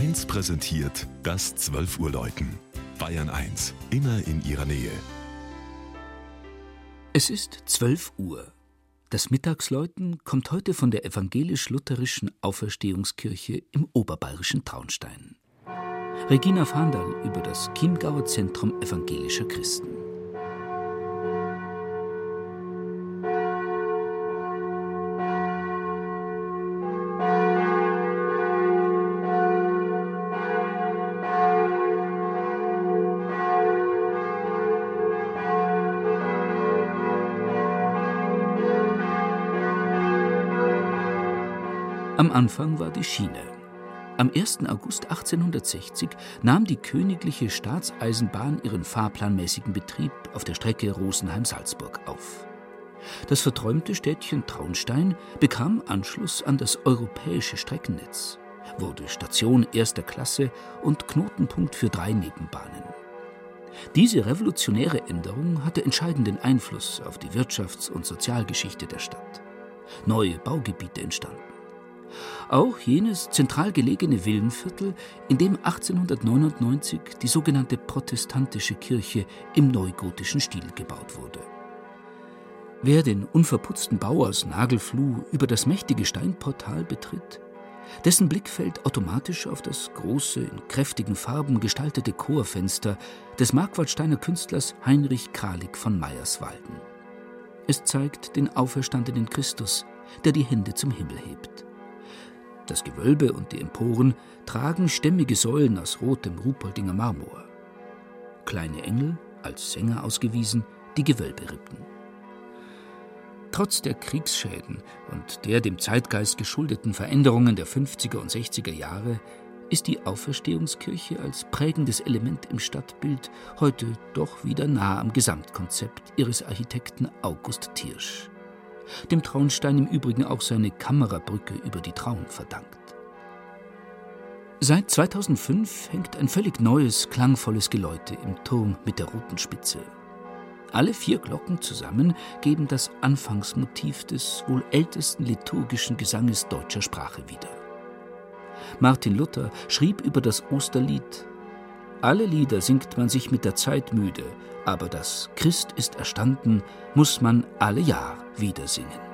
1 präsentiert das 12 Uhr Läuten. Bayern 1, immer in ihrer Nähe. Es ist 12 Uhr. Das Mittagsläuten kommt heute von der evangelisch-lutherischen Auferstehungskirche im oberbayerischen Traunstein. Regina Fahndal über das Chiemgauer Zentrum evangelischer Christen. Am Anfang war die Schiene. Am 1. August 1860 nahm die Königliche Staatseisenbahn ihren fahrplanmäßigen Betrieb auf der Strecke Rosenheim-Salzburg auf. Das verträumte Städtchen Traunstein bekam Anschluss an das europäische Streckennetz, wurde Station erster Klasse und Knotenpunkt für drei Nebenbahnen. Diese revolutionäre Änderung hatte entscheidenden Einfluss auf die Wirtschafts- und Sozialgeschichte der Stadt. Neue Baugebiete entstanden. Auch jenes zentral gelegene Villenviertel, in dem 1899 die sogenannte protestantische Kirche im neugotischen Stil gebaut wurde. Wer den unverputzten Bau aus Nagelfluh über das mächtige Steinportal betritt, dessen Blick fällt automatisch auf das große, in kräftigen Farben gestaltete Chorfenster des Markwaldsteiner Künstlers Heinrich Kralik von Meyerswalden. Es zeigt den auferstandenen Christus, der die Hände zum Himmel hebt. Das Gewölbe und die Emporen tragen stämmige Säulen aus rotem Ruhpoldinger Marmor. Kleine Engel, als Sänger ausgewiesen, die Gewölberippen. Trotz der Kriegsschäden und der dem Zeitgeist geschuldeten Veränderungen der 50er und 60er Jahre ist die Auferstehungskirche als prägendes Element im Stadtbild heute doch wieder nah am Gesamtkonzept ihres Architekten August Thiersch dem Traunstein im Übrigen auch seine Kamerabrücke über die Traun verdankt. Seit 2005 hängt ein völlig neues, klangvolles Geläute im Turm mit der roten Spitze. Alle vier Glocken zusammen geben das Anfangsmotiv des wohl ältesten liturgischen Gesanges deutscher Sprache wieder. Martin Luther schrieb über das Osterlied Alle Lieder singt man sich mit der Zeit müde, aber das Christ ist erstanden, muss man alle Jahr wieder singen.